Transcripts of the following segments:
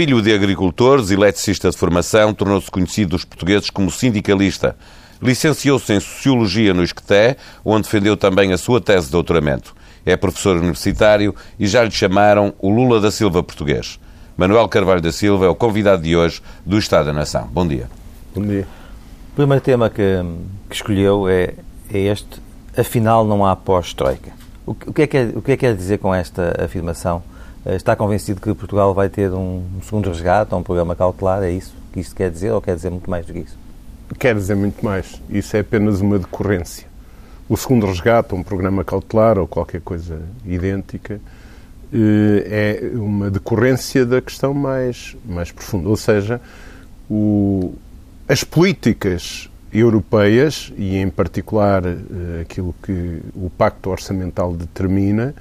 Filho de agricultores, eletricista de formação, tornou-se conhecido dos portugueses como sindicalista. Licenciou-se em Sociologia no Isqueté, onde defendeu também a sua tese de doutoramento. É professor universitário e já lhe chamaram o Lula da Silva português. Manuel Carvalho da Silva é o convidado de hoje do Estado da Nação. Bom dia. Bom dia. O primeiro tema que, que escolheu é, é, este. Afinal, não há pós-Troika. O, o, que é que é, o que é que quer dizer com esta afirmação? Eh, está convencido que Portugal vai ter um, segundo resgate, um programa cautelar? É isso que isto quer dizer ou quer dizer muito mais do que isso? Quer dizer muito mais. Isso é apenas uma decorrência. O segundo resgate, um programa cautelar ou qualquer coisa idêntica, eh, é uma decorrência da questão mais, mais profunda. Ou seja, o, as políticas europeias, e em particular eh, aquilo que o Pacto Orçamental determina,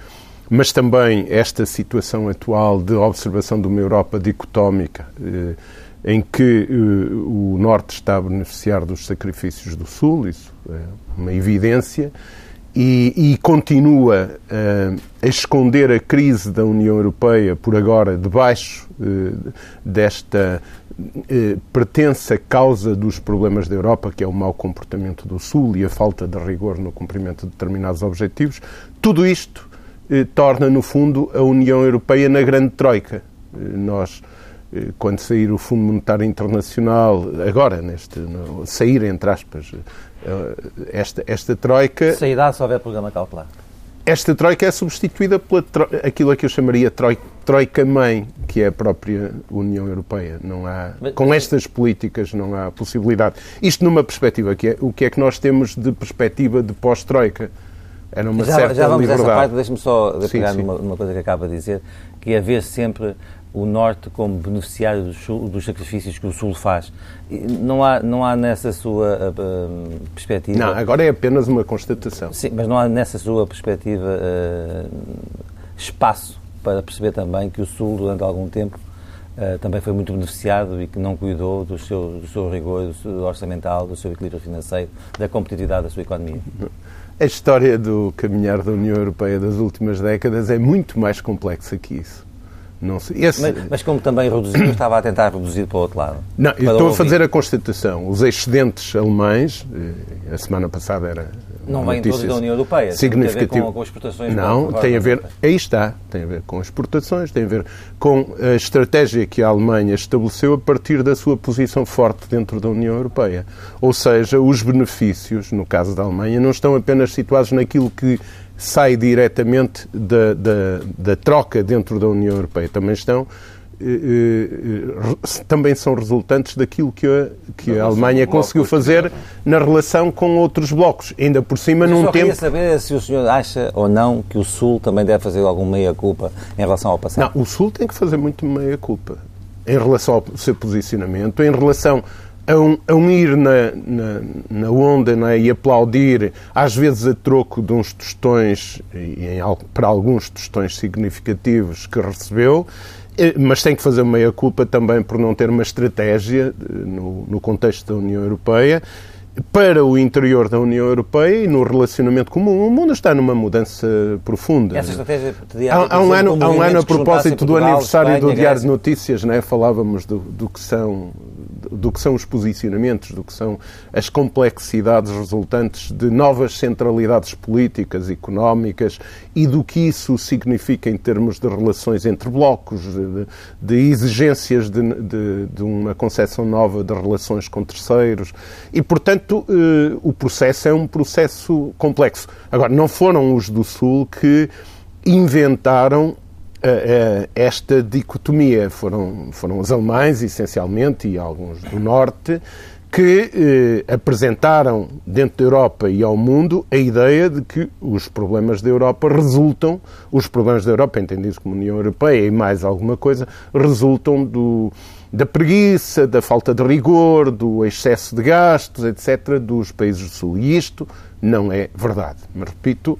mas também esta situação atual de observação de uma Europa dicotómica, eh, em que o Norte está a beneficiar dos sacrifícios do Sul, isso é uma evidência, e, e continua uh, a esconder a crise da União Europeia por agora debaixo desta pertença causa dos problemas da Europa, que é o mau comportamento do Sul e a falta de rigor no cumprimento de determinados objetivos, tudo isto torna, no fundo, a União Europeia na grande troika. Nós quando sair o Fundo Monetário Internacional, agora, neste, no, sair, entre aspas, eh, esta, esta troika. Sairá se houver programa cautelar. Esta troika é substituída por aquilo a que eu chamaria troika, troika mãe, que é a própria União Europeia. Não há, com estas políticas não há possibilidade. Isto numa perspectiva que é o que é que nós temos de perspectiva de pós-troika. Era uma já, certa já vamos liberdade. essa parte, deixe-me só de pegar sim. Numa, numa, coisa que acaba de dizer, que é haver sempre o Norte como beneficiário dos, dos, sacrifícios que o Sul faz. Não há, não há nessa sua uh, perspectiva... Não, agora é apenas uma constatação. Sim, mas não há nessa sua perspectiva uh, espaço para perceber também que o Sul, durante algum tempo, uh, também foi muito beneficiado e que não cuidou do seu, do seu rigor do seu orçamental, do seu equilíbrio financeiro, da competitividade da sua economia. A história do caminhar da União Europeia das últimas décadas é muito mais complexa que isso. Não sei. Esse... Mas, mas, como também reduziu, estava a tentar reduzir para o outro lado. Não, eu estou a fazer a constatação. Os excedentes alemães, eh, a semana passada era. Não vêm todos da União Europeia. Significativo. Tem a ver com, com exportações. Não, tem a ver. Aí está. Tem a ver com exportações, tem a ver com a estratégia que a Alemanha estabeleceu a partir da sua posição forte dentro da União Europeia. Ou seja, os benefícios, no caso da Alemanha, não estão apenas situados naquilo que sai diretamente da, da, da troca dentro da União Europeia. Também estão também são resultantes daquilo que a, que a Alemanha conseguiu fazer na relação com outros blocos, ainda por cima Eu num só tempo... queria saber se o senhor acha ou não que o Sul também deve fazer alguma meia-culpa em relação ao passado. Não, o Sul tem que fazer muito meia-culpa em relação ao seu posicionamento, em relação a um, a um ir na, na, na onda é? e aplaudir, às vezes a troco de uns tostões, e em, para alguns tostões significativos que recebeu, eh, mas tem que fazer meia-culpa também por não ter uma estratégia eh, no, no contexto da União Europeia para o interior da União Europeia e no relacionamento comum. O mundo está numa mudança profunda. Essa estratégia há, há um ano, há um ano a propósito do aniversário Espanha, do Diário de Notícias, né, falávamos do, do, que são, do que são os posicionamentos, do que são as complexidades resultantes de novas centralidades políticas, económicas e do que isso significa em termos de relações entre blocos, de, de exigências de, de, de uma concepção nova de relações com terceiros. E, portanto, eh, o processo é um processo complexo. Agora, não foram os do Sul que inventaram esta dicotomia. Foram, foram os alemães, essencialmente, e alguns do Norte, que eh, apresentaram dentro da Europa e ao mundo a ideia de que os problemas da Europa resultam, os problemas da Europa, entendidos como União Europeia e mais alguma coisa, resultam do, da preguiça, da falta de rigor, do excesso de gastos, etc., dos países do Sul. E isto não é verdade. Mas repito,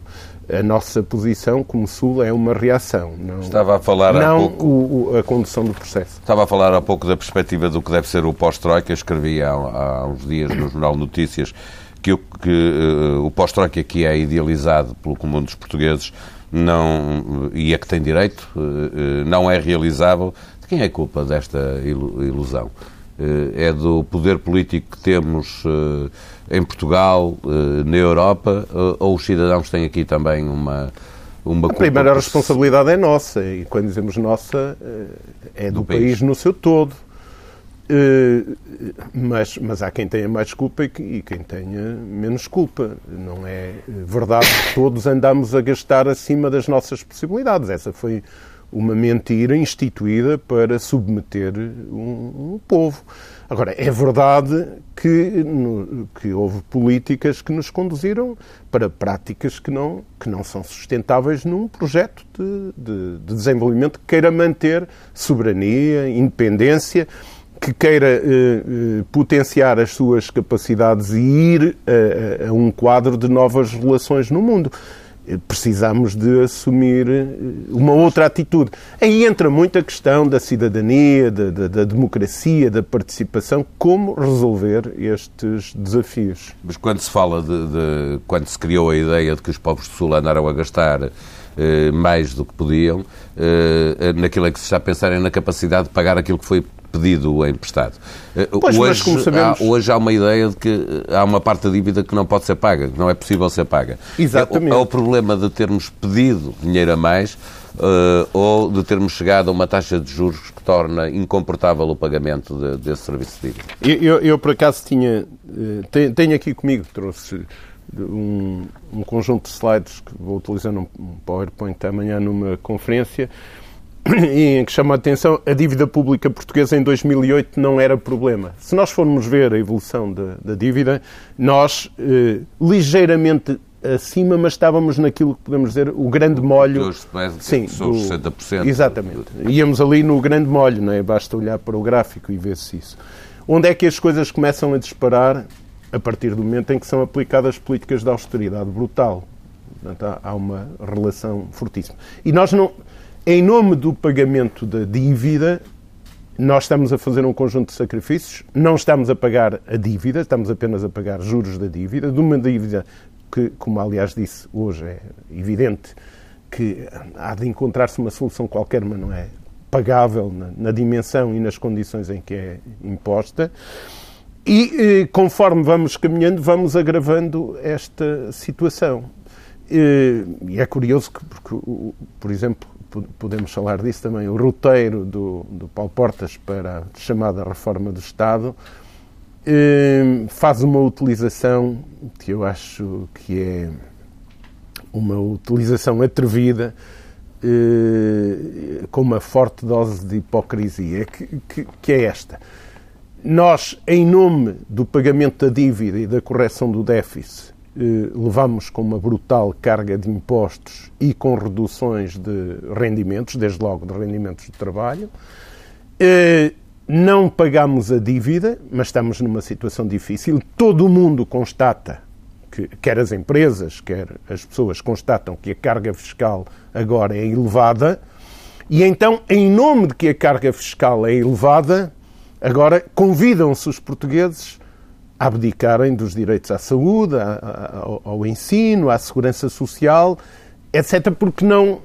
a nossa posição como Sul é uma reação. Não, Estava a falar não pouco, o, a condução do processo. Estava a falar há pouco da perspectiva do que deve ser o pós-Troika. Escrevi há, há uns dias no Jornal Notícias que, que uh, o pós-Troika que é idealizado pelo comum dos portugueses não, e a que tem direito, não é realizável, de quem é a culpa desta ilusão? É do poder político que temos em Portugal, na Europa, ou os cidadãos têm aqui também uma uma a primeira responsabilidade é nossa, e quando dizemos nossa, é do, do país. país no seu todo. Eh, mas, mas há quem tenha mais culpa e, e quem tenha menos culpa. Não é verdade que todos andamos a gastar acima das nossas possibilidades. Essa foi uma mentira instituída para submeter um, um povo. Agora, é verdade que, no, que houve políticas que nos conduziram para práticas que não, que não são sustentáveis num projeto de, de, de desenvolvimento que queira manter soberania, independência que queira eh, eh, potenciar as suas capacidades e ir a, a, um quadro de novas relações no mundo. Precisamos de assumir eh, uma outra atitude. Aí entra muito a questão da cidadania, da, da, da democracia, da participação, como resolver estes desafios. Mas quando se fala de, de, quando se criou a ideia de que os povos do Sul andaram a gastar eh, mais do que podiam, eh, naquilo em que se está a pensar é na capacidade de pagar aquilo que foi pedido emprestado. Eh, pois, hoje, sabemos... há, hoje há uma ideia de que há uma parte da dívida que não pode ser paga, que não é possível ser paga. Exatamente. É, é o problema de termos pedido dinheiro a mais uh, ou de termos chegado a uma taxa de juros que torna incomportável o pagamento de, desse serviço de dívida. Eu, eu, eu por acaso, tinha, uh, tenho aqui comigo, trouxe um, um, conjunto de slides que vou utilizar num PowerPoint amanhã numa conferência, em que chama a atenção a dívida pública portuguesa em 2008 não era problema. Se nós formos ver a evolução da, da dívida, nós eh, ligeiramente acima, mas estávamos naquilo que podemos dizer o grande molho. Sim, do, 60%. Exatamente. Íamos ali no grande molho, não é? Basta olhar para o gráfico e ver-se isso. Onde é que as coisas começam a disparar? A partir do momento em que são aplicadas políticas de austeridade brutal. Portanto, há uma relação fortíssima. E nós não em nome do pagamento da dívida, nós estamos a fazer um conjunto de sacrifícios, não estamos a pagar a dívida, estamos apenas a pagar juros da dívida, de uma dívida que, como aliás disse hoje, é evidente que há de encontrar-se uma solução qualquer, mas não é pagável na, na, dimensão e nas condições em que é imposta. E eh, conforme vamos caminhando, vamos agravando esta situação. E, e é curioso que, porque, por exemplo, podemos falar disso também, o roteiro do, do Paulo Portas para a chamada reforma do Estado eh, faz uma utilização que eu acho que é uma utilização atrevida eh, com uma forte dose de hipocrisia, que, que, que é esta. Nós, em nome do pagamento da dívida e da correção do déficit, levamos com uma brutal carga de impostos e com reduções de rendimentos, desde logo de rendimentos de trabalho. Eh, não pagamos a dívida, mas estamos numa situação difícil. Todo o mundo constata, que, quer as empresas, quer as pessoas constatam que a carga fiscal agora é elevada. E então, em nome de que a carga fiscal é elevada, agora convidam-se os portugueses abdicarem dos direitos à saúde, ao, ensino, à segurança social, etc., porque não,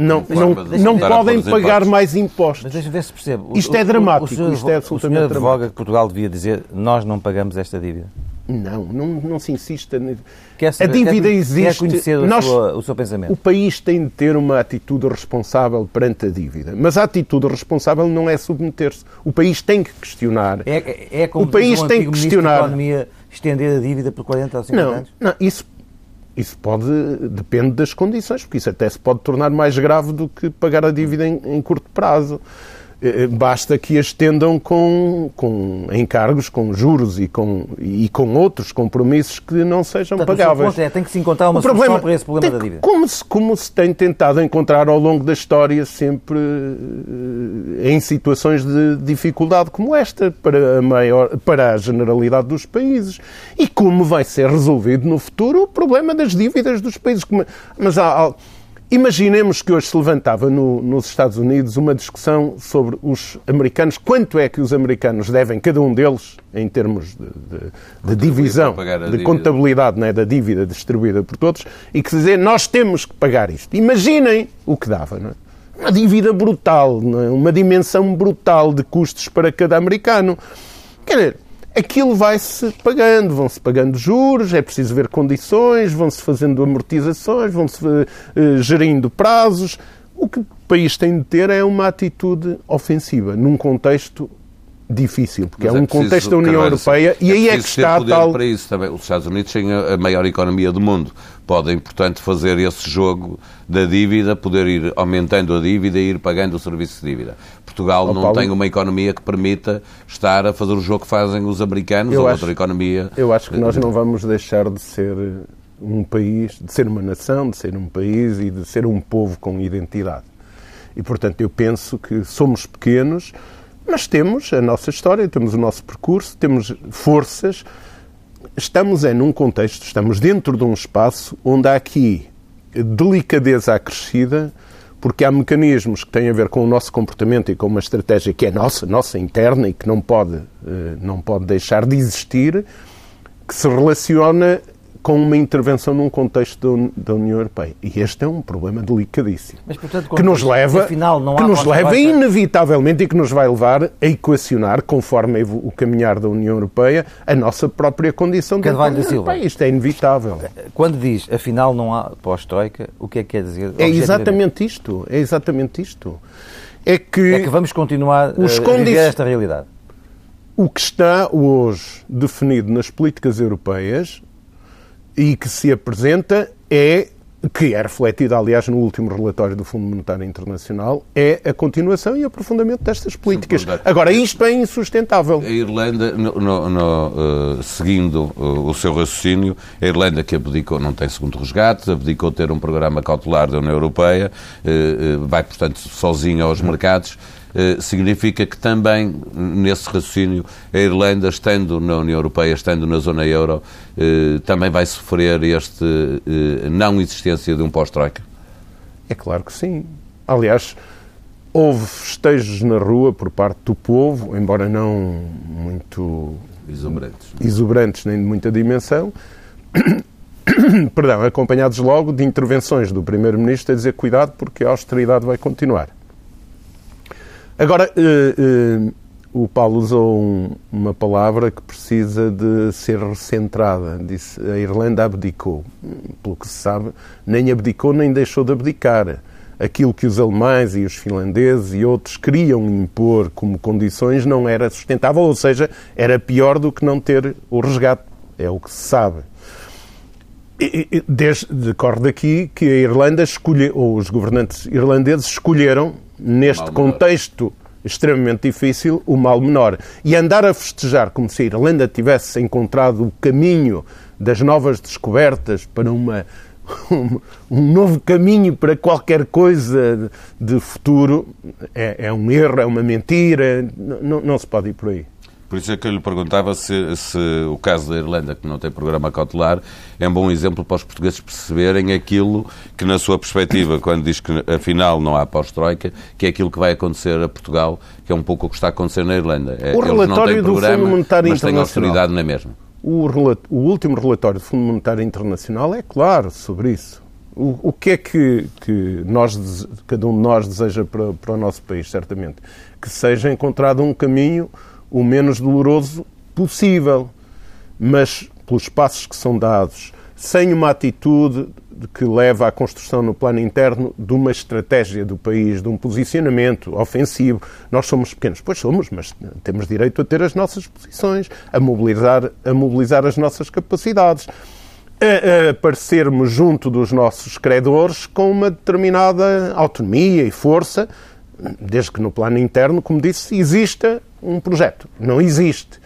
não, não, não podem pagar mais impostos. Mas deixa ver se percebe. Isto é dramático. O, isto é absolutamente o senhor advoga que Portugal devia dizer nós não pagamos esta dívida. Não, não, não se insista. Quer saber, a dívida quer, existe. Quer conhecer o, Nós, sua, o seu pensamento. O país tem de ter uma atitude responsável perante a dívida. Mas a atitude responsável não é submeter-se. O país tem que questionar. É, é, é como o país um tem que questionar. A economia estender a dívida por 40 ou 50 não, anos? Não, isso isso pode, depende das condições, porque isso até se pode tornar mais grave do que pagar a dívida em, em curto prazo. Eh, basta que a estendam com, com encargos, com juros e com, e com outros compromissos que não sejam Portanto, pagáveis. O é, tem que se encontrar uma solução problema, para esse problema da dívida. Como se, como se tem tentado encontrar ao longo da história, sempre eh, em situações de dificuldade como esta, para a, maior, para a generalidade dos países. E como vai ser resolvido no futuro o problema das dívidas dos países. Mas há, Imaginemos que hoje se levantava no, nos Estados Unidos uma discussão sobre os americanos, quanto é que os americanos devem, cada um deles, em termos de, de, de divisão, de contabilidade né, da dívida distribuída por todos, e que dizer nós temos que pagar isto. Imaginem o que dava. Não é? Uma dívida brutal, é? uma dimensão brutal de custos para cada americano. Quer dizer, aquilo vai-se pagando, vão-se pagando juros, é preciso ver condições, vão-se fazendo amortizações, vão-se uh, gerindo prazos. O que o país tem de ter é uma atitude ofensiva, num contexto difícil, porque Mas é, é um contexto da União Europeia e é aí é que está tal... para isso também. Os Estados Unidos têm a maior economia do mundo. Podem, portanto, fazer esse jogo da dívida, poder ir aumentando a dívida e ir pagando o serviço de dívida. Portugal oh, não Paulo, tem uma economia que permita estar a fazer o jogo que fazem os americanos ou acho, outra economia. Eu acho que nós não vamos deixar de ser um país, de ser uma nação, de ser um país e de ser um povo com identidade. E, portanto, eu penso que somos pequenos, mas temos a nossa história, temos o nosso percurso, temos forças. Estamos é num contexto, estamos dentro de um espaço onde há aqui delicadeza acrescida, porque há mecanismos que têm a ver com o nosso comportamento e com uma estratégia que é nossa, nossa interna e que não pode, eh, não pode deixar de existir, que se relaciona com uma intervenção num contexto da União Europeia. E este é um problema delicadíssimo. Mas, portanto, que nos leva, afinal, que nos leva inevitavelmente e que nos vai levar a equacionar, conforme o caminhar da União Europeia, a nossa própria condição de União Europeia. Isto é inevitável. Quando diz, afinal, não há pós-Troika, o que é que quer dizer? É exatamente isto. É exatamente isto. É que, é que vamos continuar os a viver esta realidade. O que está hoje definido nas políticas europeias e que se apresenta é que é refletida, aliás, no último relatório do Fundo Monetário Internacional, é a continuação e aprofundamento destas políticas. Agora, isto é insustentável. A Irlanda, no, no, no, uh, seguindo uh, o seu raciocínio, a Irlanda que abdicou, não tem segundo resgate, abdicou ter um programa cautelar da União Europeia, uh, vai, portanto, sozinha aos mercados, significa que também, nesse raciocínio, a Irlanda, estando na União Europeia, estando na zona euro, eh, também vai sofrer este eh, não existência de um pós-troika? É claro que sim. Aliás, houve festejos na rua por parte do povo, embora não muito exuberantes, exuberantes nem de muita dimensão, perdão, acompanhados logo de intervenções do Primeiro-Ministro a dizer cuidado porque a austeridade vai continuar. Agora, uh, uh, o Paulo usou um, uma palavra que precisa de ser recentrada. Disse a Irlanda abdicou. Pelo que se sabe, nem abdicou nem deixou de abdicar. Aquilo que os alemães e os finlandeses e outros queriam impor como condições não era sustentável, ou seja, era pior do que não ter o resgate. É o que se sabe. Desde, decorre daqui que a Irlanda escolheu, ou os governantes irlandeses escolheram neste contexto extremamente difícil, o mal menor. E andar a festejar como se a Irlanda tivesse encontrado o caminho das novas descobertas para uma, um, um novo caminho para qualquer coisa de futuro é, é um erro, é uma mentira, não, não se pode ir por aí. Por isso é que eu lhe perguntava se, se, o caso da Irlanda, que não tem programa cautelar, é um bom exemplo para os portugueses perceberem aquilo que, na sua perspectiva, quando diz que afinal não há pós-troika, que é aquilo que vai acontecer a Portugal, que é um pouco o que está a acontecer na Irlanda. É, o relatório do Fundo Monetário mas Internacional. Mas tem austeridade na mesma. O, o, último relatório do Fundo Monetário Internacional é claro sobre isso. O, o que é que, que nós, cada um de nós deseja para, para o nosso país, certamente? Que seja encontrado um caminho o menos doloroso possível, mas pelos passos que são dados, sem uma atitude que leva à construção no plano interno de uma estratégia do país, de um posicionamento ofensivo. Nós somos pequenos, pois somos, mas temos direito a ter as nossas posições, a mobilizar, a mobilizar as nossas capacidades, a, a aparecermos junto dos nossos credores com uma determinada autonomia e força, desde que no plano interno, como disse, exista um projeto. Não existe.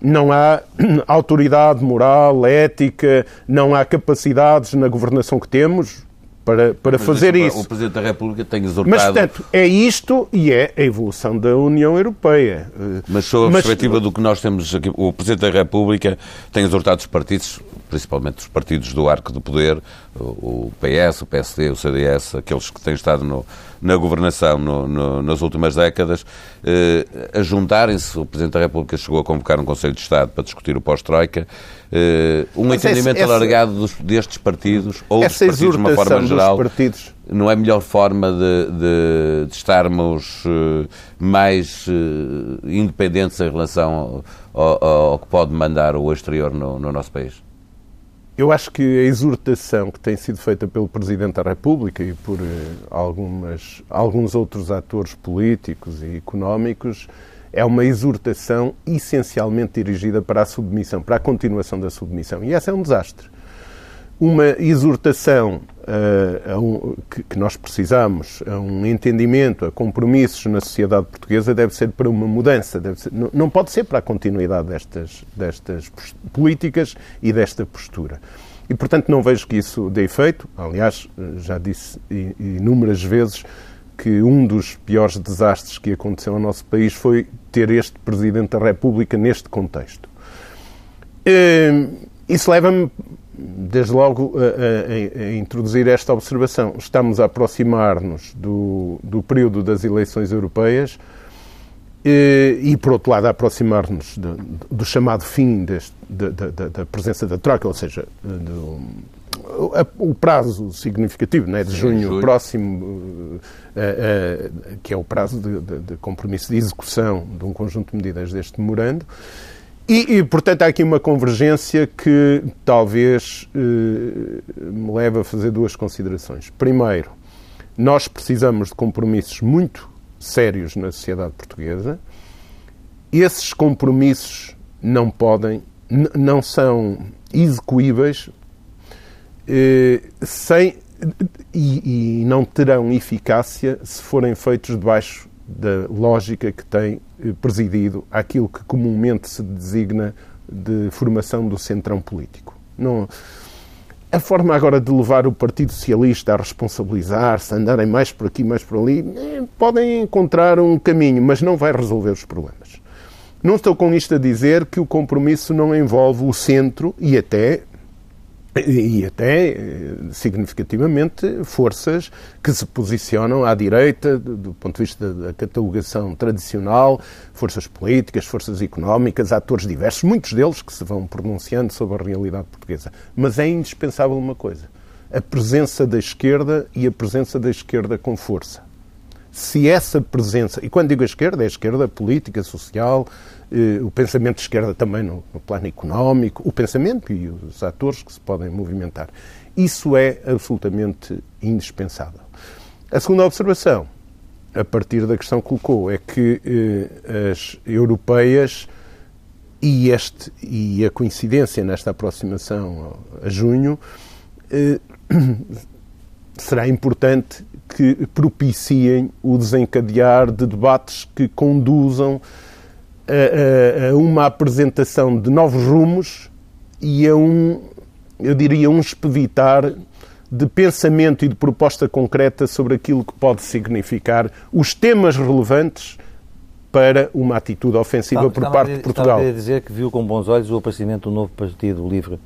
Não há autoridade moral, ética, não há capacidades na governação que temos para, para fazer isso. O Presidente da República tem exortado... Mas, portanto, é isto e é a evolução da União Europeia. Mas sob a Mas... perspectiva do que nós temos aqui, o Presidente da República tem exortado os partidos, principalmente os partidos do arco do poder, o PS, o PSD, o CDS, aqueles que têm estado no, na governação no, no, nas últimas décadas, eh, a juntarem-se. O Presidente da República chegou a convocar um Conselho de Estado para discutir o pós-Troika. Eh, um Mas entendimento esse, alargado dos, destes partidos, ou dos partidos de uma forma geral, partidos. não é a melhor forma de, de, de estarmos eh, mais eh, independentes em relação ao, ao, que pode mandar o exterior no, no nosso país? Eu acho que a exortação que tem sido feita pelo Presidente da República e por algumas, alguns outros atores políticos e económicos é uma exortação essencialmente dirigida para a submissão, para a continuação da submissão. E essa é um desastre uma exortação uh, um, que, que, nós precisamos, a um entendimento, a compromissos na sociedade portuguesa, deve ser para uma mudança, ser, não, não, pode ser para a continuidade destas, destas políticas e desta postura. E, portanto, não vejo que isso dê efeito. Aliás, já disse inúmeras vezes que um dos piores desastres que aconteceu ao nosso país foi ter este Presidente da República neste contexto. Uh, isso leva-me desde logo, a, a, a, introduzir esta observação. Estamos a aproximar-nos do, do período das eleições europeias e, e por outro lado, a aproximar-nos do, do, chamado fim deste, da, da, da, presença da Troika, ou seja, do, o prazo significativo, né, de junho, próximo, uh, uh, que é o prazo de, de, de, compromisso de execução de um conjunto de medidas deste memorando, e, e, portanto, há aqui uma convergência que talvez eh, me leve a fazer duas considerações. Primeiro, nós precisamos de compromissos muito sérios na sociedade portuguesa. Esses compromissos não podem, não são execuíveis eh, sem, e, e não terão eficácia se forem feitos debaixo da lógica que tem eh, presidido aquilo que comumente se designa de formação do centrão político. Não, a forma agora de levar o Partido Socialista a responsabilizar-se, a andarem mais por aqui, mais por ali, eh, podem encontrar um caminho, mas não vai resolver os problemas. Não estou com isto a dizer que o compromisso não envolve o centro e até e até eh, significativamente forças que se posicionam à direita do ponto de vista da catalogação tradicional, forças políticas, forças económicas, atores diversos, muitos deles que se vão pronunciando sobre a realidade portuguesa. Mas é indispensável uma coisa: a presença da esquerda e a presença da esquerda com força. Se essa presença, e quando digo esquerda, é esquerda política, social, o pensamento de esquerda também no, no, plano económico, o pensamento e os atores que se podem movimentar. Isso é absolutamente indispensável. A segunda observação, a partir da questão que colocou, é que eh, as europeias e, este, e a coincidência nesta aproximação a junho eh, será importante que propiciem o desencadear de debates que conduzam a, a, uma apresentação de novos rumos e a um, eu diria, um expeditar de pensamento e de proposta concreta sobre aquilo que pode significar os temas relevantes para uma atitude ofensiva está, por parte de Portugal. Está a dizer que viu com bons olhos o aparecimento do novo Partido Livre?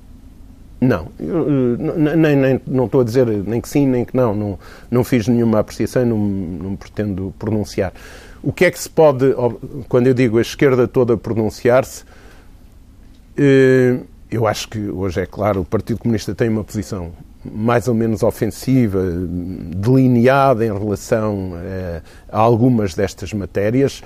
Não, eu, nem, nem, não estou a dizer nem que sim, nem que não. Não, não fiz nenhuma apreciação e não, não pretendo pronunciar. O que é que se pode, quando eu digo a esquerda toda pronunciar-se, eh, eu acho que hoje é claro, o Partido Comunista tem uma posição mais ou menos ofensiva, delineada em relação eh, a algumas destas matérias.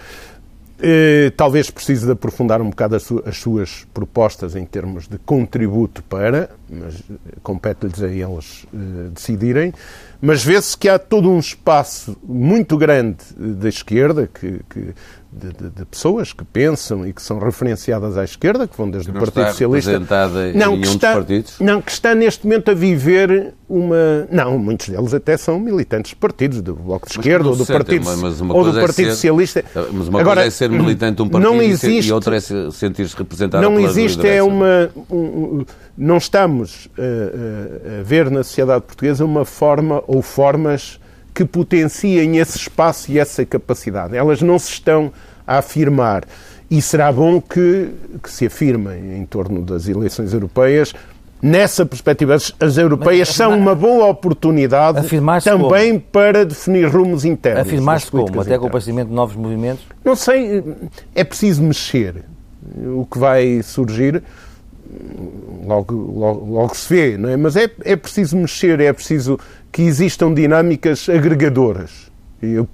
Eh, talvez precise de aprofundar um bocado as suas propostas em termos de contributo para, mas compete-lhes a eles decidirem. Mas vê-se que há todo um espaço muito grande da esquerda, que, que de, de, de, pessoas que pensam e que são referenciadas à esquerda, que vão desde que o Partido Socialista. Não, que está, partidos? não, que está neste momento a viver uma. Não, muitos deles até são militantes de partidos, do Bloco de Esquerda ou do Partido, mas ou do partido é Socialista. Mas uma Agora, coisa é ser militante de um partido não existe, e outra é sentir-se representado Não existe, é uma. Um, não estamos a, a ver na sociedade portuguesa uma forma ou formas que potenciem esse espaço e essa capacidade. Elas não se estão a afirmar. E será bom que, que se afirmem em torno das eleições europeias. Nessa perspectiva, as europeias são uma boa oportunidade também como? para definir rumos internos. Afirmar-se como? Até internas. com o aparecimento de novos movimentos? Não sei, é preciso mexer. O que vai surgir logo, logo, logo se vê, não é? Mas é, é preciso mexer, é preciso que existam dinâmicas agregadoras. Eu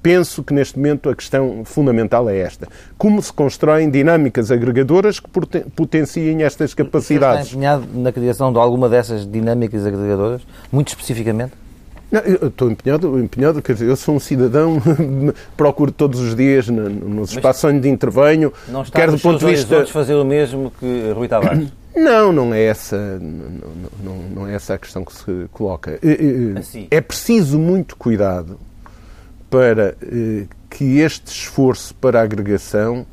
penso que neste momento a questão fundamental é esta. Como se constroem dinâmicas agregadoras que potenciem estas capacidades? Você está empenhado na criação de alguma dessas dinâmicas agregadoras, muito especificamente? Não, eu estou empenhado, empenhado, quer dizer, eu sou um cidadão, procuro todos os dias nos espaços onde intervenho, não está quer do ponto de vista fazer o mesmo que Rui Tavares. Não, não é essa, não, não, não é essa a questão que se coloca. Assim. É preciso muito cuidado para eh, que este esforço para agregação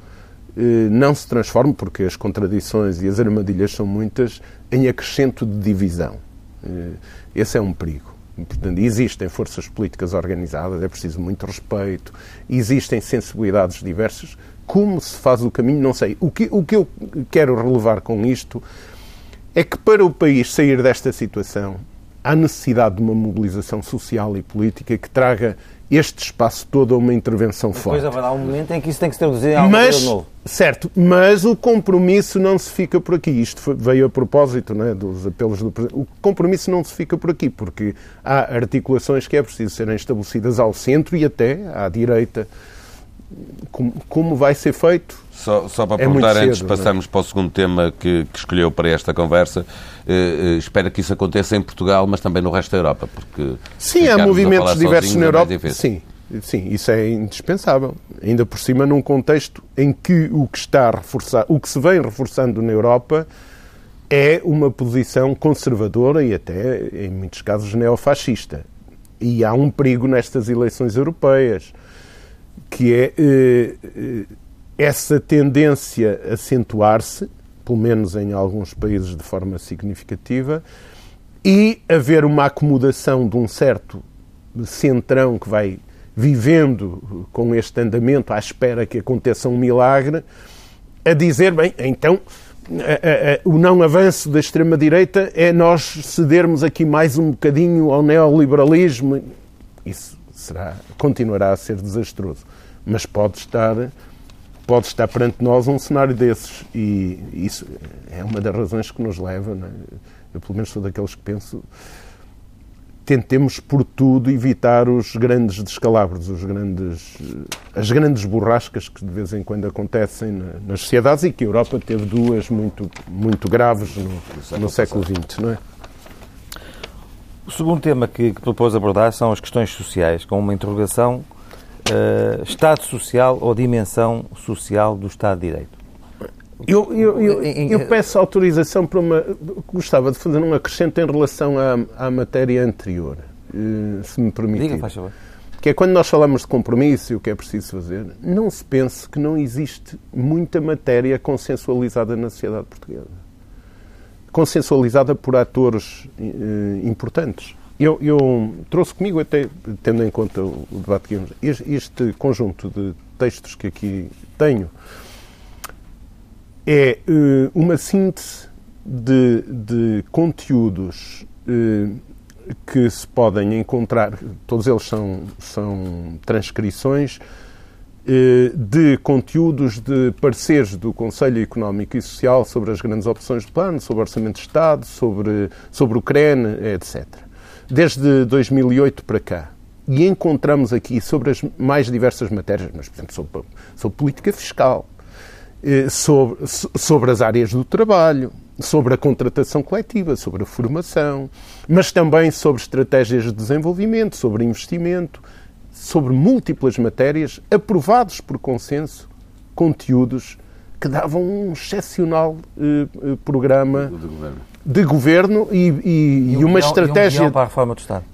eh, não se transforme, porque as contradições e as armadilhas são muitas, em acrescento de divisão. Eh, esse é um perigo. Portanto, existem forças políticas organizadas, é preciso muito respeito, existem sensibilidades diversas. Como se faz o caminho, não sei. O que, o que eu quero relevar com isto é que para o país sair desta situação há necessidade de uma mobilização social e política que traga este espaço todo a uma intervenção Depois forte. Depois haverá um momento em que isso tem que se traduzir em algo mas, novo. Certo, mas o compromisso não se fica por aqui. Isto veio a propósito né, dos apelos do Presidente. O compromisso não se fica por aqui, porque há articulações que é preciso serem estabelecidas ao centro e até à direita. Como, como vai ser feito? Só, só para é perguntar, antes de é? passarmos é? para o segundo tema que, que escolheu para esta conversa, eh, eh, espera que isso aconteça em Portugal, mas também no resto da Europa, porque... Sim, há movimentos diversos na é Europa. É sim, sim, isso é indispensável. Ainda por cima num contexto em que o que está a reforçar, o que se vem reforçando na Europa é uma posição conservadora e até, em muitos casos, neofascista. E há um perigo nestas eleições europeias, que é... Eh, eh, essa tendência acentuar-se, pelo menos em alguns países de forma significativa, e haver uma acomodação de um certo centrão que vai vivendo com este andamento à espera que aconteça um milagre, a dizer, bem, então o não avanço da extrema-direita é nós cedermos aqui mais um bocadinho ao neoliberalismo. Isso será, continuará a ser desastroso, mas pode estar pode estar perante nós um cenário desses. E isso é uma das razões que nos leva, é? eu pelo menos sou daqueles que penso, tentemos por tudo evitar os grandes descalabros, os grandes, as grandes borrascas que de vez em quando acontecem nas sociedades e que a Europa teve duas muito, muito graves no, no século XX, não é? O segundo tema que, que propôs abordar são as questões sociais, com uma interrogação uh, Estado Social ou dimensão social do Estado de Direito? Eu, eu, eu, eu, peço autorização para uma. Gostava de fazer um acrescento em relação à, à matéria anterior, eh, se me permitir. Diga, faz favor. Que é quando nós falamos de compromisso e o que é preciso fazer, não se pense que não existe muita matéria consensualizada na sociedade portuguesa. Consensualizada por atores eh, importantes. Eu, eu, trouxe comigo, até tendo em conta o, debate que este, este conjunto de textos que aqui tenho é uh, uma síntese de, de conteúdos uh, que se podem encontrar, todos eles são, são transcrições uh, de conteúdos de pareceres do Conselho Económico e Social sobre as grandes opções de plano, sobre Orçamento de Estado, sobre, sobre o CREN, etc desde 2008 para cá. E encontramos aqui sobre as mais diversas matérias, mas, por exemplo, sobre, sobre política fiscal, eh, sobre, sobre as áreas do trabalho, sobre a contratação coletiva, sobre a formação, mas também sobre estratégias de desenvolvimento, sobre investimento, sobre múltiplas matérias, aprovados por consenso, conteúdos que davam um excepcional eh, eh programa de governo, de governo e, e, e, um uma guião, estratégia. E um para a reforma do Estado.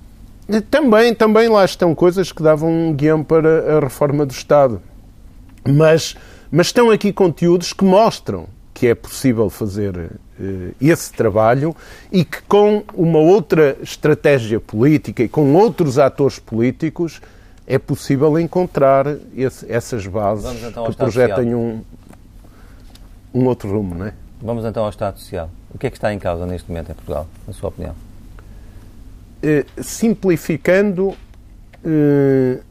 Também, também lá estão coisas que davam um guião para a reforma do Estado. Mas, mas estão aqui conteúdos que mostram que é possível fazer uh, esse trabalho e que com uma outra estratégia política e com outros atores políticos é possível encontrar esse, essas bases então que projetem um, um outro rumo, não é? Vamos então ao Estado Social. O que é que está em causa neste momento em Portugal, na sua opinião? Uh, simplificando, uh,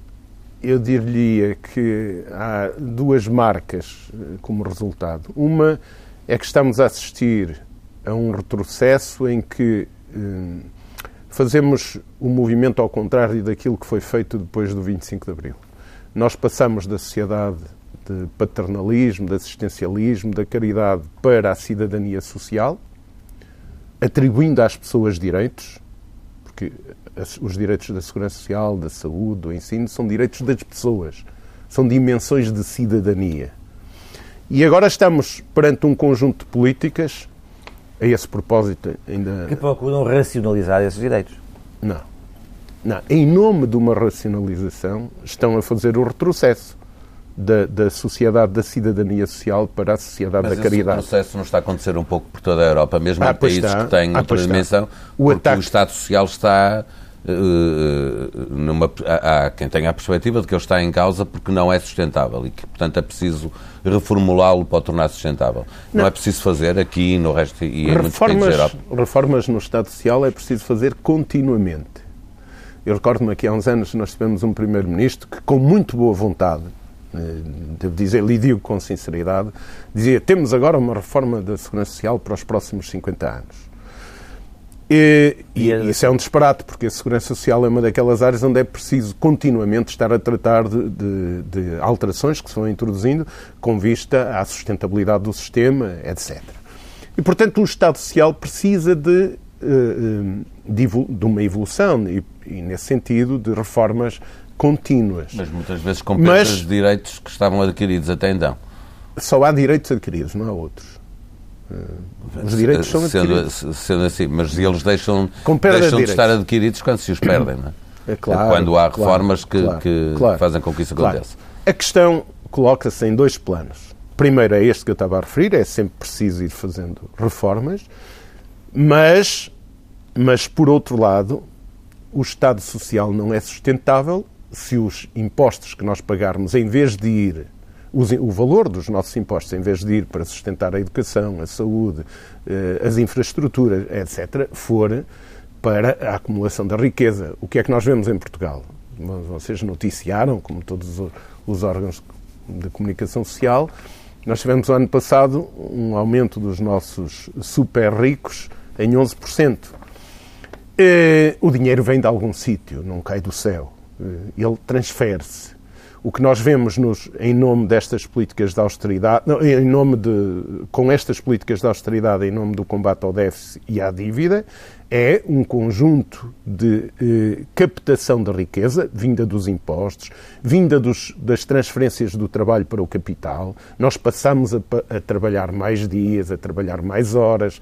eu diria que há duas marcas uh, como resultado. Uma é que estamos a assistir a um retrocesso em que fazemos o um movimento ao contrário daquilo que foi feito depois do 25 de Abril. Nós passamos da sociedade de paternalismo, de assistencialismo, da caridade para a cidadania social, atribuindo às pessoas direitos, porque os direitos da segurança social, da saúde, do ensino, são direitos das pessoas, são dimensões de cidadania. E agora estamos perante um conjunto de políticas, a esse propósito ainda... Que procuram racionalizar esses direitos. Não. Não. Em nome de uma racionalização, estão a fazer o retrocesso da, da sociedade da cidadania social para a sociedade Mas da caridade. Mas esse processo não está a acontecer um pouco por toda a Europa, mesmo ah, em países está. que têm ah, outra dimensão, o porque ataque... o Estado Social está... Uh, numa, há, há quem tenha a perspectiva de que ele está em causa porque não é sustentável e que, portanto, é preciso reformulá-lo para o tornar sustentável. Não. não, é preciso fazer aqui no resto e em reformas, muitos. Reformas no Estado Social é preciso fazer continuamente. Eu recordo-me que há uns anos nós tivemos um Primeiro-Ministro que, com muito boa vontade, eh, devo dizer, lhe digo com sinceridade, dizia temos agora uma reforma da Segurança Social para os próximos 50 anos. E, e, isso é um disparate, porque a segurança social é uma daquelas áreas onde é preciso continuamente estar a tratar de, de, de alterações que se vão introduzindo com vista à sustentabilidade do sistema, etc. E, portanto, o Estado Social precisa de, eh, eh, de, de uma evolução e, e, nesse sentido, de reformas contínuas. Mas muitas vezes com perdas de direitos que estavam adquiridos até então. Só há direitos adquiridos, não há outros. Os direitos são adquiridos. Sendo, sendo assim, mas eles deixam, deixam de, de estar adquiridos quando se os perdem, não é? é claro, quando há reformas claro, que, claro, que fazem com que isso aconteça. A questão coloca-se em dois planos. Primeiro é este que eu estava a referir, é sempre preciso ir fazendo reformas, mas, mas por outro lado, o Estado Social não é sustentável se os impostos que nós pagarmos, em vez de ir o valor dos nossos impostos, em vez de ir para sustentar a educação, a saúde, eh, as infraestruturas, etc., for para a acumulação da riqueza. O que é que nós vemos em Portugal? Vocês noticiaram, como todos os órgãos de comunicação social, nós tivemos no ano passado um aumento dos nossos super ricos em 11%. Eh, o dinheiro vem de algum sítio, não cai do céu. Eh, ele transfere-se. O que nós vemos nos, em nome destas políticas de austeridade, não, em nome de, com estas políticas de austeridade, em nome do combate ao déficit e à dívida, é um conjunto de eh, captação de riqueza, vinda dos impostos, vinda dos, das transferências do trabalho para o capital. Nós passamos a, a trabalhar mais dias, a trabalhar mais horas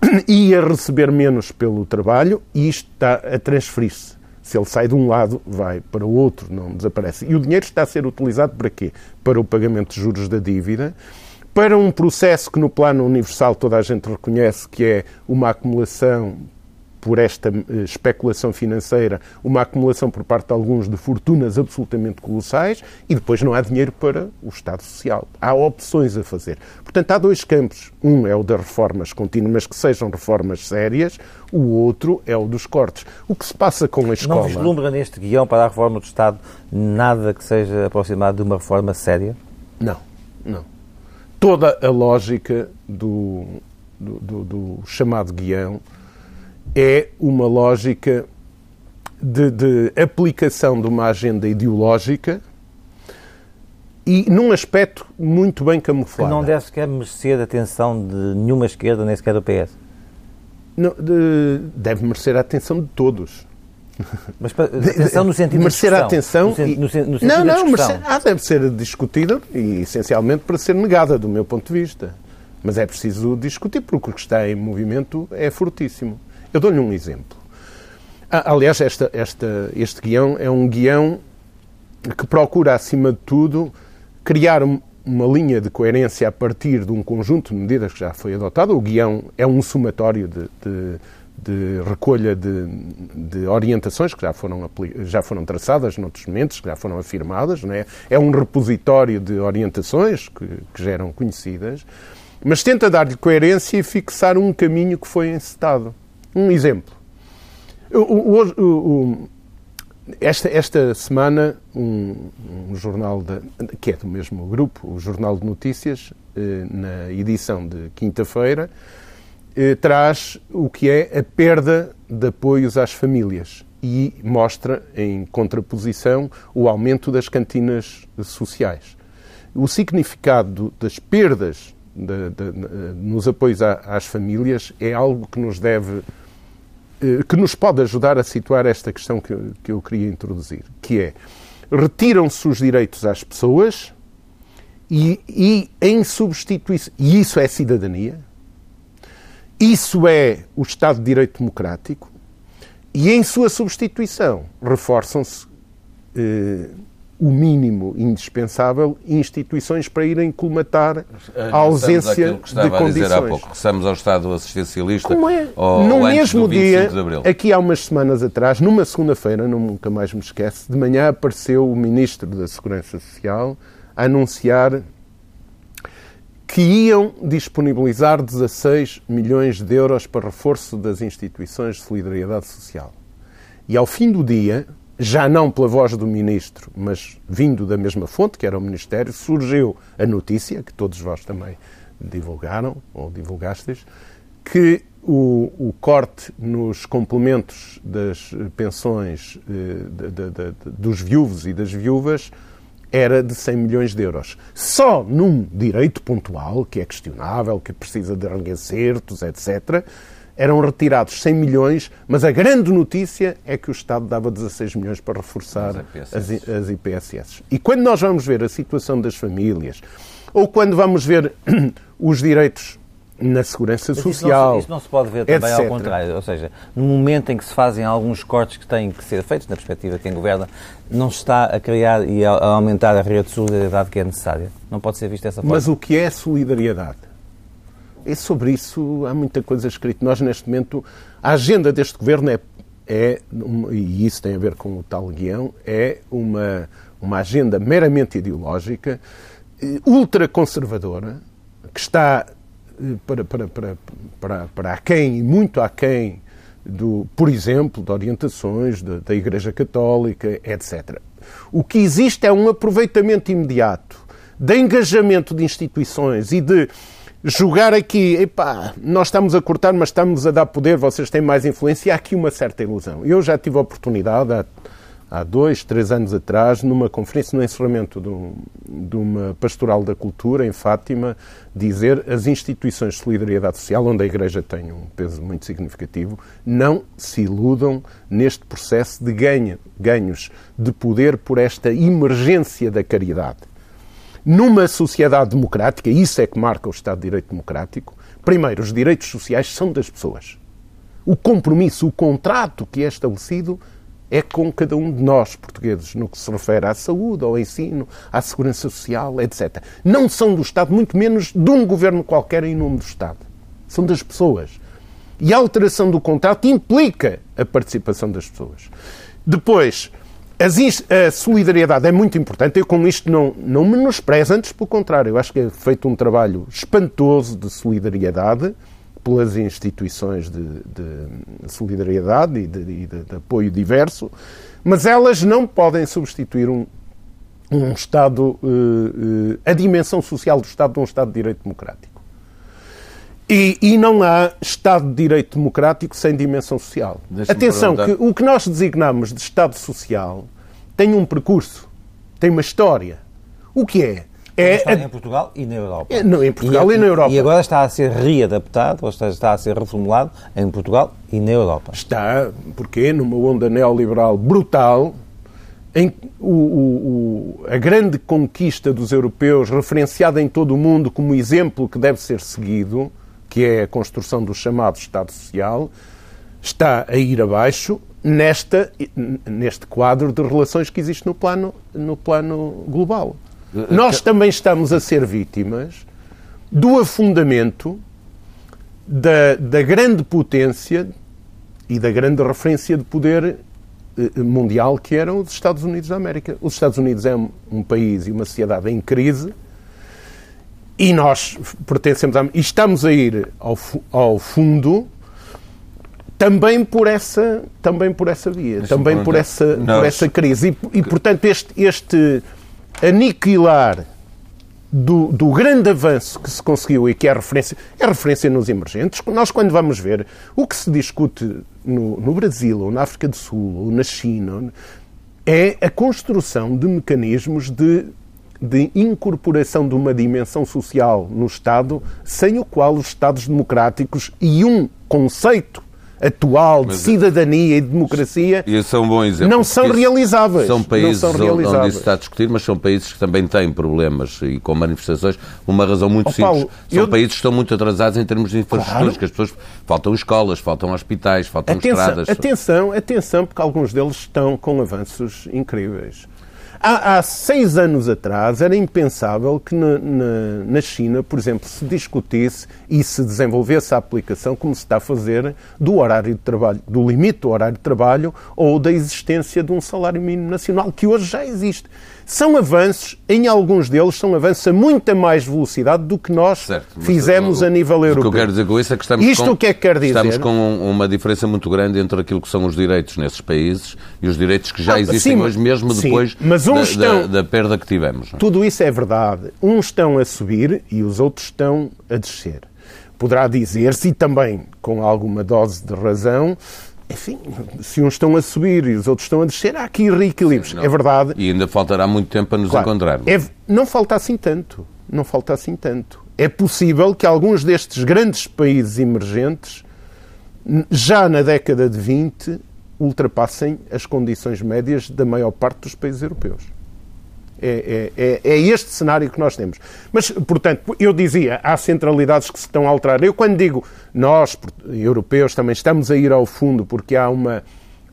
e a receber menos pelo trabalho, e isto está a transferir-se se ele sai de um lado, vai para o outro, não desaparece. E o dinheiro está a ser utilizado para quê? Para o pagamento de juros da dívida, para um processo que no plano universal toda a gente reconhece que é uma acumulação por esta eh, especulação financeira, uma acumulação por parte de alguns de fortunas absolutamente colossais e depois não há dinheiro para o Estado Social. Há opções a fazer. Portanto, há dois campos. Um é o das reformas contínuas, que sejam reformas sérias. O outro é o dos cortes. O que se passa com a escola... Não vislumbra neste guião para a reforma do Estado nada que seja aproximado de uma reforma séria? Não, não. Toda a lógica do, do, do, do chamado guião é uma lógica de, de, aplicação de uma agenda ideológica e num aspecto muito bem camuflado. Não deve sequer merecer a atenção de nenhuma esquerda, nem sequer do PS. Não, de, deve merecer a atenção de todos. Mas atenção no sentido merecer de a atenção. No, e... no, no sentido não, não, merecer, ah, deve ser discutida e essencialmente para ser negada, do meu ponto de vista. Mas é preciso discutir, porque o que está em movimento é fortíssimo. Eu dou-lhe um exemplo. Ah, aliás, esta, esta, este guião é um guião que procura, acima de tudo, criar uma linha de coerência a partir de um conjunto de medidas que já foi adotado. O guião é um somatório de, de, de recolha de, de, orientações que já foram, já foram traçadas noutros momentos, que já foram afirmadas. Não é? é um repositório de orientações que, que já eram conhecidas, mas tenta dar-lhe coerência e fixar um caminho que foi encetado. Um exemplo. Esta, esta semana, um, um jornal de, que é do mesmo grupo, o Jornal de Notícias, eh, na edição de quinta-feira, eh, traz o que é a perda de apoios às famílias e mostra, em contraposição, o aumento das cantinas sociais. O significado das perdas de, de, nos apoios às famílias é algo que nos deve que nos pode ajudar a situar esta questão que, que eu queria introduzir, que é retiram-se os direitos às pessoas e, e em substituição, e isso é cidadania, isso é o Estado de Direito Democrático, e em sua substituição reforçam-se eh, o mínimo indispensável instituições para irem colmatar a ausência que de condições. A há pouco. Regressamos ao Estado assistencialista. Como é? No mesmo dia, aqui há umas semanas atrás, numa segunda-feira, nunca mais me esquece, de manhã apareceu o Ministro da Segurança Social a anunciar que iam disponibilizar 16 milhões de euros para reforço das instituições de solidariedade social. E ao fim do dia, já não pela voz do Ministro, mas vindo da mesma fonte, que era o Ministério, surgiu a notícia, que todos vós também divulgaram, ou divulgastes, que o, o corte nos complementos das pensões de, de, de, dos viúvos e das viúvas era de 100 milhões de euros. Só num direito pontual, que é questionável, que precisa de reacertos, etc., eram retirados 100 milhões, mas a grande notícia é que o Estado dava 16 milhões para reforçar as, as IPSS. E quando nós vamos ver a situação das famílias, ou quando vamos ver os direitos na segurança social. Isso não, isso não, se pode ver também etc. ao contrário. Ou seja, no momento em que se fazem alguns cortes que têm que ser feitos, na perspectiva de quem governa, não se está a criar e a aumentar a rede de solidariedade que é necessária. Não pode ser visto dessa forma. Mas o que é solidariedade? E sobre isso há muita coisa escrita. Nós, neste momento, a agenda deste governo é, é e isso tem a ver com o tal guião, é uma, uma agenda meramente ideológica, eh, ultraconservadora, que está eh, para, para, para, para, para aquém e muito aquém, do, por exemplo, de orientações da, da Igreja Católica, etc. O que existe é um aproveitamento imediato de engajamento de instituições e de jogar aqui, epá, nós estamos a cortar, mas estamos a dar poder, vocês têm mais influência, há aqui uma certa ilusão. Eu já tive a oportunidade, há, há dois, três anos atrás, numa conferência, no encerramento de, um, de uma pastoral da cultura em Fátima, dizer as instituições de solidariedade social, onde a Igreja tem um peso muito significativo, não se iludam neste processo de ganho, ganhos de poder por esta emergência da caridade numa sociedade democrática, isso é que marca o Estado de Direito Democrático, primeiro, os direitos sociais são das pessoas. O compromisso, o contrato que é estabelecido é com cada um de nós, portugueses, no que se refere à saúde, ao ensino, à segurança social, etc. Não são do Estado, muito menos de um governo qualquer em nome do Estado. São das pessoas. E a alteração do contrato implica a participação das pessoas. Depois, a solidariedade é muito importante. Eu, com isto, não, não menosprezo, antes, pelo contrário. Eu acho que é feito um trabalho espantoso de solidariedade pelas instituições de, de solidariedade e, de, de, de, apoio diverso, mas elas não podem substituir um, um Estado, uh, uh, a dimensão social do Estado de um Estado de Direito Democrático. E, e, não há Estado de Direito Democrático sem dimensão social. Atenção, que o que nós designamos de Estado Social tem um percurso, tem uma história. O que é? É, em Portugal e na Europa. É, não, em Portugal e, e, na Europa. E agora está a ser readaptado, ou está, está a ser reformulado em Portugal e na Europa. Está, porque numa onda neoliberal brutal, em, o, o, a grande conquista dos europeus, referenciada em todo o mundo como exemplo que deve ser seguido, que é a construção do chamado Estado Social, está a ir abaixo nesta, neste quadro de relações que existe no plano, no plano global. Nós também estamos a ser vítimas do afundamento da, da grande potência e da grande referência de poder eh, mundial que eram os Estados Unidos da América. Os Estados Unidos é um, um país e uma sociedade em crise e nós pertencemos a, e estamos a ir ao, ao fundo também por essa também por essa via, também por essa por essa crise e, e portanto este este aniquilar do, do, grande avanço que se conseguiu e que é referência, é referência nos emergentes. Nós, quando vamos ver o que se discute no, no Brasil, ou na África do Sul, ou na China, é a construção de mecanismos de, de incorporação de uma dimensão social no Estado, sem o qual os Estados democráticos e um conceito atual de cidadania e de democracia esse é um bom exemplo, não são realizáveis. São países são realizáveis. onde isso está a discutir, mas são países que também têm problemas e com manifestações, uma razão muito oh, simples. Paulo, são eu... países que estão muito atrasados em termos de infraestruturas, claro. que as pessoas faltam escolas, faltam hospitais, faltam atenção, estradas. Atenção, atenção, porque alguns deles estão com avanços incríveis. Há, há, seis anos atrás era impensável que na, na, na, China, por exemplo, se discutisse e se desenvolvesse a aplicação como se está a fazer do horário de trabalho, do limite do horário de trabalho ou da existência de um salário mínimo nacional, que hoje já existe. São avanços, em alguns deles, são avanços a muita mais velocidade do que nós certo, fizemos o, a nível europeu. O que eu quero dizer com isso é que estamos, Isto com, o que é que quer dizer? estamos com uma diferença muito grande entre aquilo que são os direitos nesses países e os direitos que já ah, existem sim, hoje, mesmo sim, depois mas da, estão, da, da, perda que tivemos. É? Tudo isso é verdade. Uns estão a subir e os outros estão a descer. Poderá dizer-se, e também com alguma dose de razão, enfim, se uns estão a subir e os outros estão a descer, há aqui reequilíbrios. É verdade. E ainda faltará muito tempo para nos claro, encontrarmos. É, não falta assim tanto. Não falta assim tanto. É possível que alguns destes grandes países emergentes, já na década de 20, ultrapassem as condições médias da maior parte dos países europeus. É, é, é, é, este cenário que nós temos. Mas, portanto, eu dizia, há centralidades que se estão a alterar. Eu, quando digo nós, europeus, também estamos a ir ao fundo porque há, uma,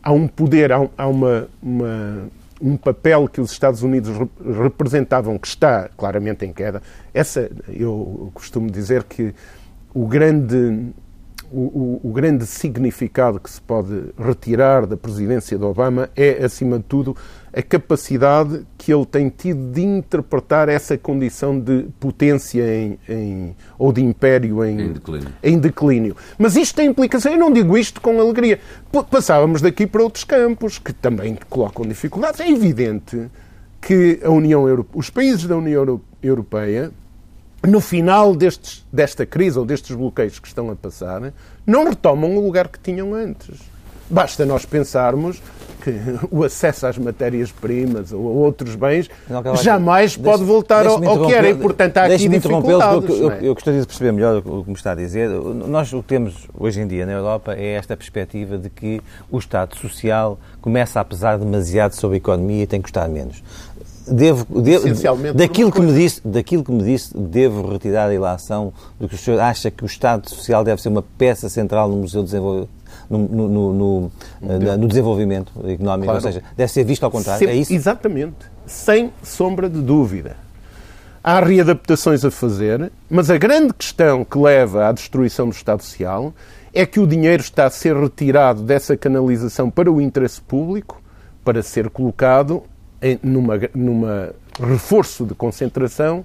há um poder, há, há uma, uma, um papel que os Estados Unidos representavam que está claramente em queda. Essa, eu costumo dizer que o grande. O, o, o grande significado que se pode retirar da presidência de Obama é, acima de tudo, a capacidade que ele tem tido de interpretar essa condição de potência em, em, ou de império em, em, declínio. em, declínio. Mas isto tem implicação, eu não digo isto com alegria. Passávamos daqui para outros campos que também colocam dificuldades. É evidente que a União Europe... os países da União Europeia, no final destes, desta crise ou destes bloqueios que estão a passar, não retomam o lugar que tinham antes. Basta nós pensarmos que o acesso às matérias-primas ou a outros bens jamais deixe, pode voltar ao, ao que era. E, portanto, há aqui dificuldades. Eu, eu, eu gostaria de perceber melhor o que me está a dizer. Nós o que temos hoje em dia na Europa é esta perspectiva de que o Estado Social começa a pesar demasiado sobre a economia e tem que custar menos. Devo, devo daquilo que me disse, daquilo que me disse, devo retirar a ilação do que o senhor acha que o Estado Social deve ser uma peça central no Museu de Desenvolvimento no, no, no, no desenvolvimento económico, claro. ou seja, deve ser visto ao contrário, Sempre, é isso? Exatamente, sem sombra de dúvida. Há readaptações a fazer, mas a grande questão que leva à destruição do Estado Social é que o dinheiro está a ser retirado dessa canalização para o interesse público, para ser colocado em, numa, numa reforço de concentração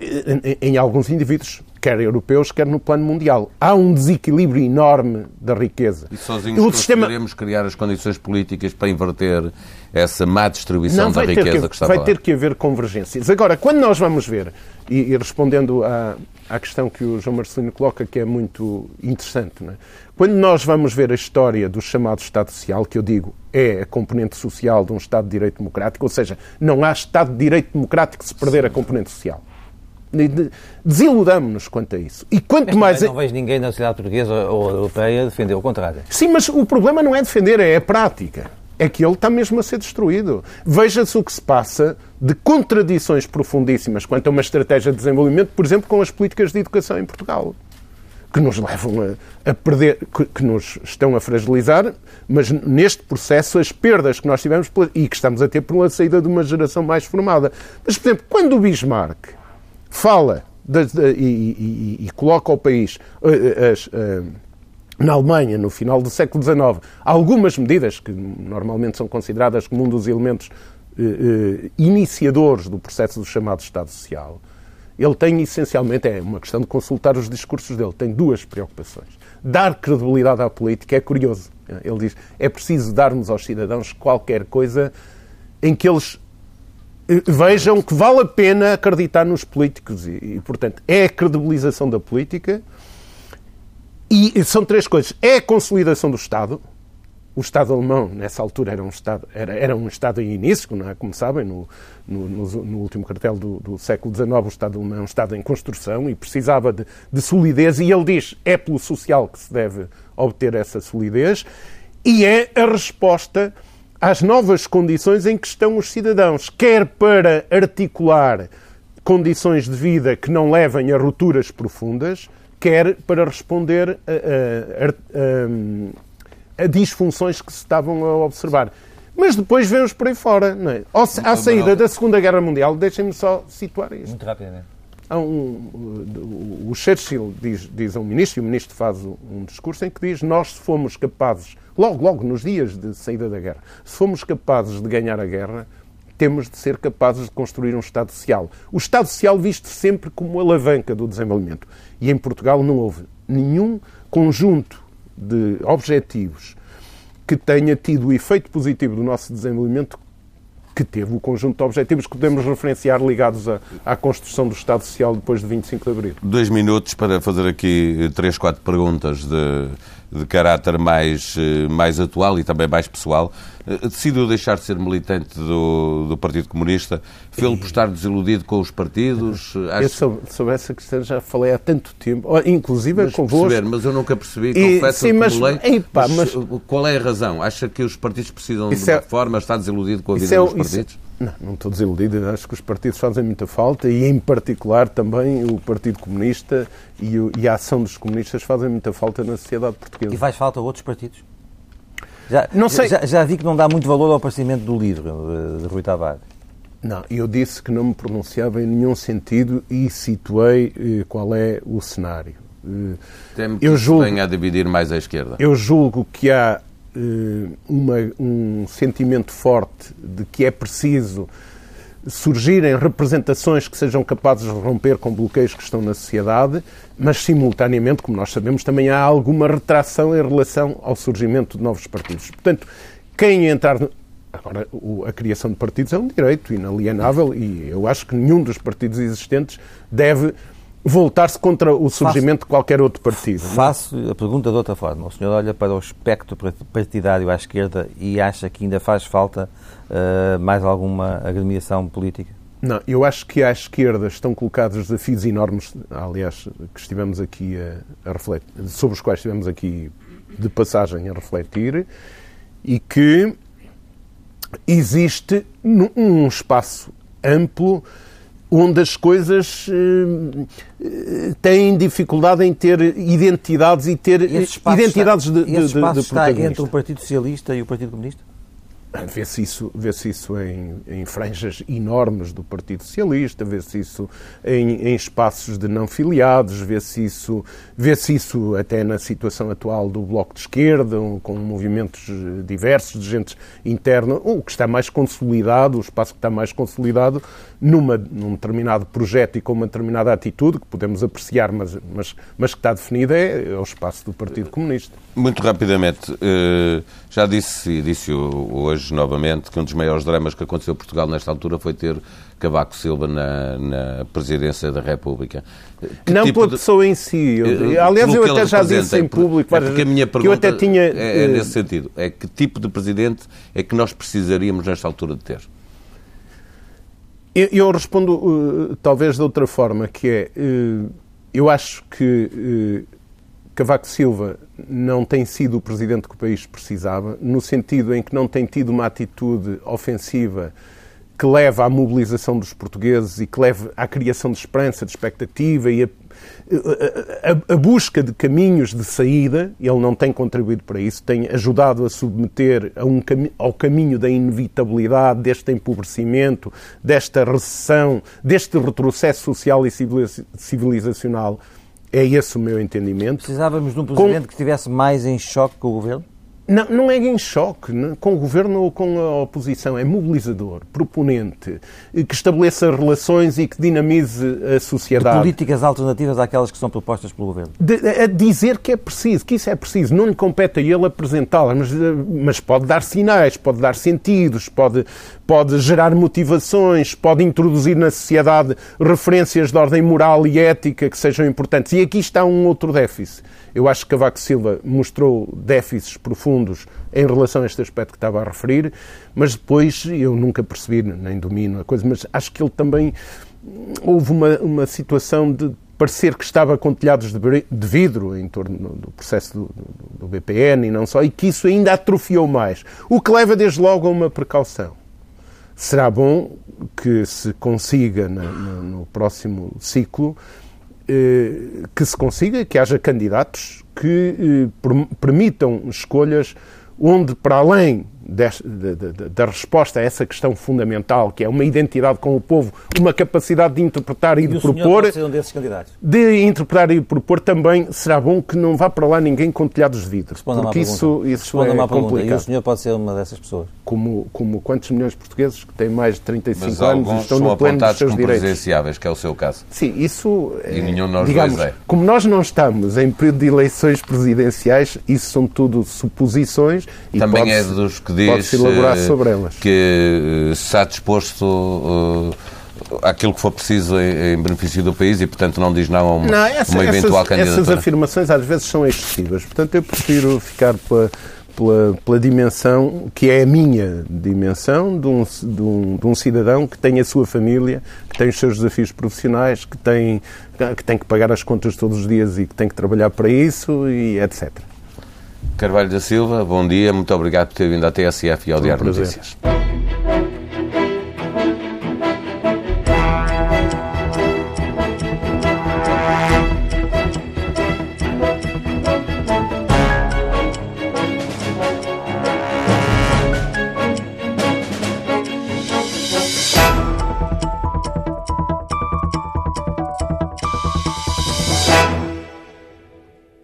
em, em alguns indivíduos, quer europeus, quer no plano mundial. Há um desequilíbrio enorme da riqueza. E sozinhos o sistema... conseguiremos criar as condições políticas para inverter essa má distribuição Não, da riqueza que, que está Vai ter que haver convergências. Agora, quando nós vamos ver, e, e respondendo à, à questão que o João Marcelino coloca, que é muito interessante, é? quando nós vamos ver a história do chamado Estado Social, que eu digo é a componente social de um Estado de Direito Democrático, ou seja, não há Estado de Direito Democrático se perder a componente social. Desiludamos-nos quanto a isso. E quanto mais. Não vejo ninguém na sociedade portuguesa ou europeia defender o contrário. Sim, mas o problema não é defender, é a prática. É que ele está mesmo a ser destruído. Veja-se o que se passa de contradições profundíssimas quanto a uma estratégia de desenvolvimento, por exemplo, com as políticas de educação em Portugal que nos levam a, a perder, que, que, nos estão a fragilizar, mas neste processo as perdas que nós tivemos e que estamos a ter por uma saída de uma geração mais formada. Mas, por exemplo, quando o Bismarck fala de, de, e, e, e, coloca o país uh, as, uh, na Alemanha, no final do século XIX, algumas medidas que normalmente são consideradas como um dos elementos uh, iniciadores do processo do chamado Estado Social, ele tem essencialmente, é uma questão de consultar os discursos dele, tem duas preocupações. Dar credibilidade à política é curioso. Ele diz é preciso darmos aos cidadãos qualquer coisa em que eles vejam que vale a pena acreditar nos políticos e, e, portanto, é a credibilização da política e são três coisas. É a consolidação do Estado. O Estado alemão, nessa altura, era um Estado, era, era um Estado em início, não é? como sabem, no, no, no, último cartel do, do, século XIX, o Estado alemão é um Estado em construção e precisava de, de solidez, e ele diz é pelo social que se deve obter essa solidez, e é a resposta às novas condições em que estão os cidadãos, quer para articular condições de vida que não levem a rupturas profundas, quer para responder a, a, a, a disfunções que se estavam a observar. Mas depois vemos por aí fora. Não é? À saída da Segunda Guerra Mundial, deixem-me só situar isto. Muito rapidamente. Um, o Churchill diz, diz a um ministro, e o ministro faz um discurso em que diz: Nós, fomos capazes logo, logo nos dias de saída da guerra, se fomos capazes de ganhar a guerra, temos de ser capazes de construir um Estado Social. O Estado Social visto sempre como alavanca do desenvolvimento. E em Portugal não houve nenhum conjunto de objetivos que tenha tido o efeito positivo do nosso desenvolvimento que teve o conjunto de objetivos que podemos referenciar ligados à, à, construção do Estado Social depois de 25 de Abril. Dois minutos para fazer aqui três, quatro perguntas de, de caráter mais, eh, mais atual e também mais pessoal. Eh, decidiu deixar de ser militante do, do Partido Comunista, fê-lo por estar desiludido com os partidos? Acho... Eu sobre, sobre, essa questão já falei há tanto tempo, inclusive mas convosco. Perceber, mas eu nunca percebi, confesso sim, mas, epa, mas, mas, qual é a razão? Acha que os partidos precisam de uma é, reforma? Está desiludido com a vida é, dos partidos? Isso, não, não estou desiludido. Acho que os partidos fazem muita falta e, em particular, também o Partido Comunista e, o, e a ação dos comunistas fazem muita falta na sociedade portuguesa. E faz falta a outros partidos? Já, não sei. Já, já, vi que não dá muito valor ao aparecimento do livro de, de Rui Tavares. Não, eu disse que não me pronunciava em nenhum sentido e situei eh, qual é o cenário. Eh, Temo que eu julgo, venha a dividir mais à esquerda. Eu julgo que há eh, uma, um sentimento forte de que é preciso surgirem representações que sejam capazes de romper com bloqueios que estão na sociedade, mas simultaneamente, como nós sabemos, também há alguma retração em relação ao surgimento de novos partidos. Portanto, quem entrar. Agora, a criação de partidos é um direito inalienável e eu acho que nenhum dos partidos existentes deve voltar-se contra o surgimento Faço, de qualquer outro partido. É? Faço a pergunta de outra forma. O senhor olha para o espectro partidário à esquerda e acha que ainda faz falta uh, mais alguma agremiação política? Não, eu acho que à esquerda estão colocados desafios enormes, aliás, que estivemos aqui a, a refletir, sobre os quais estivemos aqui de passagem a refletir, e que existe um espaço amplo onde as coisas uh, têm dificuldade em ter identidades e ter identidades está, de, de, esse espaço de, de está entre o Partido Socialista e o Partido Comunista? Vê-se isso, vê isso em, em, franjas enormes do Partido Socialista, vê-se isso em, em, espaços de não filiados, vê-se isso, vê isso até na situação atual do Bloco de Esquerda, com movimentos diversos de gente interna, o que está mais consolidado, o espaço que está mais consolidado numa, num determinado projeto e com uma determinada atitude, que podemos apreciar, mas, mas, mas que está definida, é, é o espaço do Partido Comunista. Muito rapidamente, eh, já disse e disse hoje novamente que um dos maiores dramas que aconteceu em Portugal nesta altura foi ter Cavaco Silva na, na presidência da República. Que não tipo pela pessoa em si. Eu, eh, aliás, eu até já disse em público é porque a minha pergunta eu até tinha, é, é nesse sentido. É que tipo de presidente é que nós precisaríamos nesta altura de ter? Eu, respondo uh, talvez de outra forma, que é, uh, eu acho que uh, Cavaco Silva não tem sido o presidente que o país precisava, no sentido em que não tem tido uma atitude ofensiva que leva à mobilização dos portugueses e que leve à criação de esperança, de expectativa e a, a, a, busca de caminhos de saída. Ele não tem contribuído para isso, tem ajudado a submeter a um, ao caminho da inevitabilidade, deste empobrecimento, desta recessão, deste retrocesso social e civilizacional é esse o meu entendimento. Precisávamos de um presidente com... que estivesse mais em choque com o governo? Não, não é em choque com o governo ou com a oposição, é mobilizador, proponente, que estabeleça relações e que dinamize a sociedade. De políticas alternativas àquelas que são propostas pelo governo. De, a dizer que é preciso, que isso é preciso. Não lhe compete a ele apresentá-las, mas, mas pode dar sinais, pode dar sentidos, pode, pode gerar motivações, pode introduzir na sociedade referências de ordem moral e ética que sejam importantes. E aqui está um outro déficit eu acho que Cavaco Silva mostrou déficits profundos em relação a este aspecto que estava a referir, mas depois eu nunca percebi, nem domino a coisa, mas acho que ele também houve uma, uma situação de parecer que estava com telhados de vidro em torno do processo do, do, do BPN e não só, e que isso ainda atrofiou mais. O que leva desde logo a uma precaução. Será bom que se consiga no, no próximo ciclo eh, que se consiga, que haja candidatos que eh, permitam escolhas onde, para além da resposta a essa questão fundamental, que é uma identidade com o povo, uma capacidade de interpretar e, e de propor. Ser um desses candidatos. De interpretar e propor também será bom que não vá para lá ninguém com telhados de vidro. Responda porque isso, isso é complicado. E o senhor pode ser uma dessas pessoas. Como, como quantos milhões de portugueses que têm mais de 35 Mas anos estão no pleno dos seus direitos. presidenciáveis, que é o seu caso. Sim, isso. E é, nenhum de nós digamos, dois é. Como nós não estamos em período de eleições presidenciais, isso são tudo suposições. E Também é dos que diz elaborar eh, sobre elas. que eh, está disposto uh, àquilo que for preciso em, em, benefício do país e, portanto, não diz não a uma, não, essa, uma eventual essas, candidatura. Essas afirmações às vezes são excessivas. Portanto, eu prefiro ficar pela, pela, pela dimensão que é a minha dimensão de um, de, um, de um cidadão que tem a sua família, que tem os seus desafios profissionais, que tem, que tem que pagar as contas todos os dias e que tem que trabalhar para isso e etc. Carvalho da Silva, bom dia, muito obrigado por ter vindo à TSF e ao Diário Notícias.